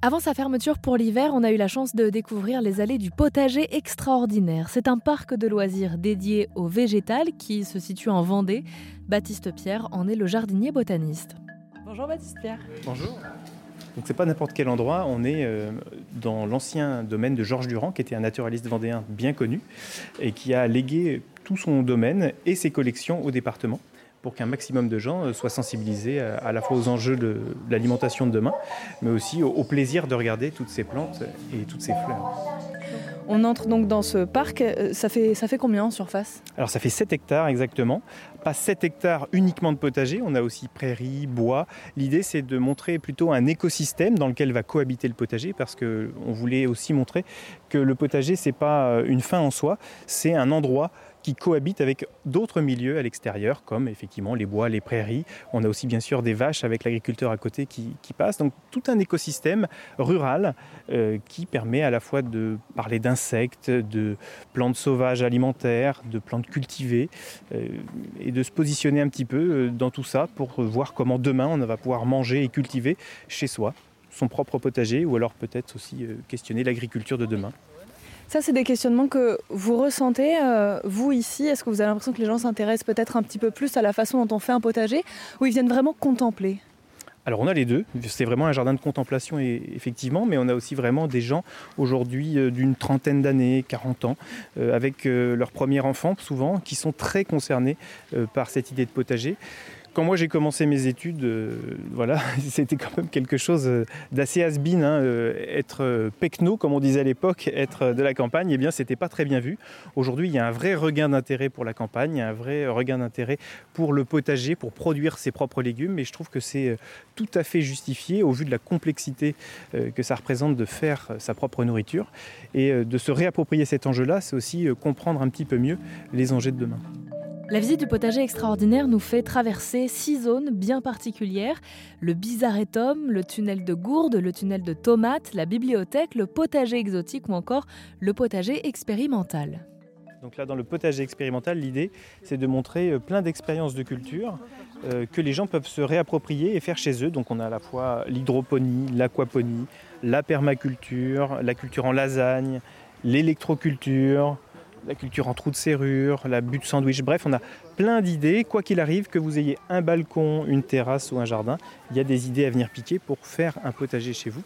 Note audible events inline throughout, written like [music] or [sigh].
Avant sa fermeture pour l'hiver, on a eu la chance de découvrir les allées du potager extraordinaire. C'est un parc de loisirs dédié au végétal qui se situe en Vendée. Baptiste Pierre en est le jardinier botaniste. Bonjour Baptiste Pierre. Bonjour. Donc c'est pas n'importe quel endroit, on est euh, dans l'ancien domaine de Georges Durand, qui était un naturaliste vendéen bien connu et qui a légué tout son domaine et ses collections au département pour qu'un maximum de gens euh, soient sensibilisés à la fois aux enjeux de l'alimentation de demain, mais aussi au plaisir de regarder toutes ces plantes et toutes ces fleurs. On entre donc dans ce parc. Euh, ça fait, ça fait combien en surface? Alors ça fait 7 hectares exactement. Pas 7 hectares uniquement de potager, on a aussi prairies, bois. L'idée c'est de montrer plutôt un écosystème dans lequel va cohabiter le potager parce qu'on voulait aussi montrer que le potager c'est pas une fin en soi, c'est un endroit qui cohabitent avec d'autres milieux à l'extérieur, comme effectivement les bois, les prairies. On a aussi bien sûr des vaches avec l'agriculteur à côté qui, passe. Donc tout un écosystème rural euh, qui permet à la fois de parler d'insectes, de plantes sauvages alimentaires, de plantes cultivées, euh, et de se positionner un petit peu euh, dans tout ça pour voir comment demain on va pouvoir manger et cultiver chez soi son propre potager ou alors peut-être aussi questionner l'agriculture de demain. Ça, c'est des questionnements que vous ressentez, euh, vous ici. Est-ce que vous avez l'impression que les gens s'intéressent peut-être un petit peu plus à la façon dont on fait un potager, ou ils viennent vraiment contempler? Alors on a les deux, c'est vraiment un jardin de contemplation effectivement, mais on a aussi vraiment des gens aujourd'hui euh, d'une trentaine d'années, 40 ans, euh, avec leur premier enfant souvent, qui sont très concernés par cette idée de potager quand moi j'ai commencé mes études, euh, voilà, [laughs] c'était quand même quelque chose euh, d'assez has-been. Hein, euh, être pecno, comme on disait à l'époque, être de la campagne, eh bien, c'était pas très bien vu. Aujourd'hui, il y a un vrai regain d'intérêt pour la campagne, il y a un vrai regain d'intérêt pour le potager, pour produire ses propres légumes. Et je trouve que c'est tout à fait justifié au vu de la complexité que ça représente de faire sa propre nourriture. Et de se réapproprier cet enjeu-là, c'est aussi comprendre un petit peu mieux les enjeux de demain. La visite du potager extraordinaire nous fait traverser six zones bien particulières le bizarretum, le tunnel de gourde, le tunnel de tomates, la bibliothèque, le potager exotique ou encore le potager expérimental. Donc là, dans le potager expérimental, l'idée, c'est de montrer euh, plein d'expériences de culture euh, que les gens peuvent se réapproprier et faire chez eux. Donc on a à la fois l'hydroponie, l'aquaponie, la permaculture, la culture en lasagne, l'électroculture, la culture en trou de serrure, la butte sandwich, bref, on a plein d'idées. Quoi qu'il arrive, que vous ayez un balcon, une terrasse ou un jardin, il y a des idées à venir piquer pour faire un potager chez vous.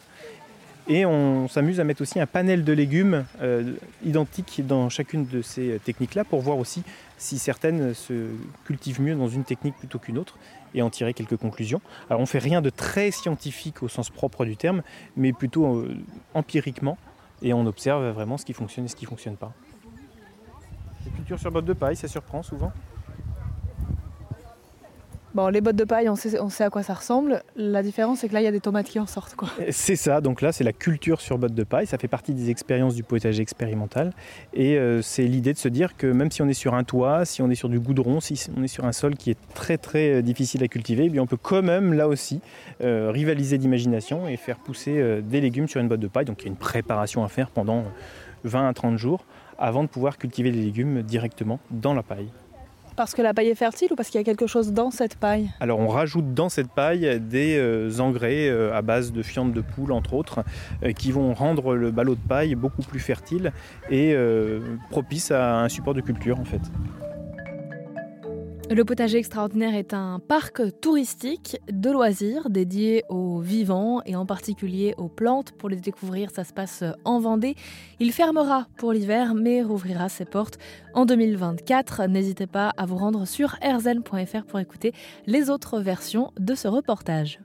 Et on s'amuse à mettre aussi un panel de légumes euh, identiques dans chacune de ces techniques-là pour voir aussi si certaines se cultivent mieux dans une technique plutôt qu'une autre et en tirer quelques conclusions. Alors on fait rien de très scientifique au sens propre du terme, mais plutôt euh, empiriquement et on observe vraiment ce qui fonctionne et ce qui ne fonctionne pas sur bottes de paille, ça surprend souvent. Bon, les bottes de paille, on sait, on sait, à quoi ça ressemble. La différence, c'est que là, il y a des tomates qui en sortent. Quoi. C'est ça, donc là, c'est la culture sur bottes de paille. Ça fait partie des expériences du potager expérimental. Et euh, c'est l'idée de se dire que même si on est sur un toit, si on est sur du goudron, si on est sur un sol qui est très très euh, difficile à cultiver, eh bien, on peut quand même, là aussi, euh, rivaliser d'imagination et faire pousser des légumes sur une botte de paille. Donc il y a une préparation à faire pendant 20 à 30 jours avant de pouvoir cultiver les légumes directement dans la paille. Parce que la paille est fertile ou parce qu'il y a quelque chose dans cette paille? Alors on rajoute dans cette paille des euh, engrais euh, à base de fientes de poule entre autres euh, qui vont rendre le ballot de paille beaucoup plus fertile et propice à un support de culture en fait. Le potager extraordinaire est un parc touristique de loisirs dédié aux vivants et en particulier aux plantes. Pour les découvrir, ça se passe en Vendée. Il fermera pour l'hiver mais rouvrira ses portes en 2024. N'hésitez pas à vous rendre sur rzn.fr pour écouter les autres versions de ce reportage.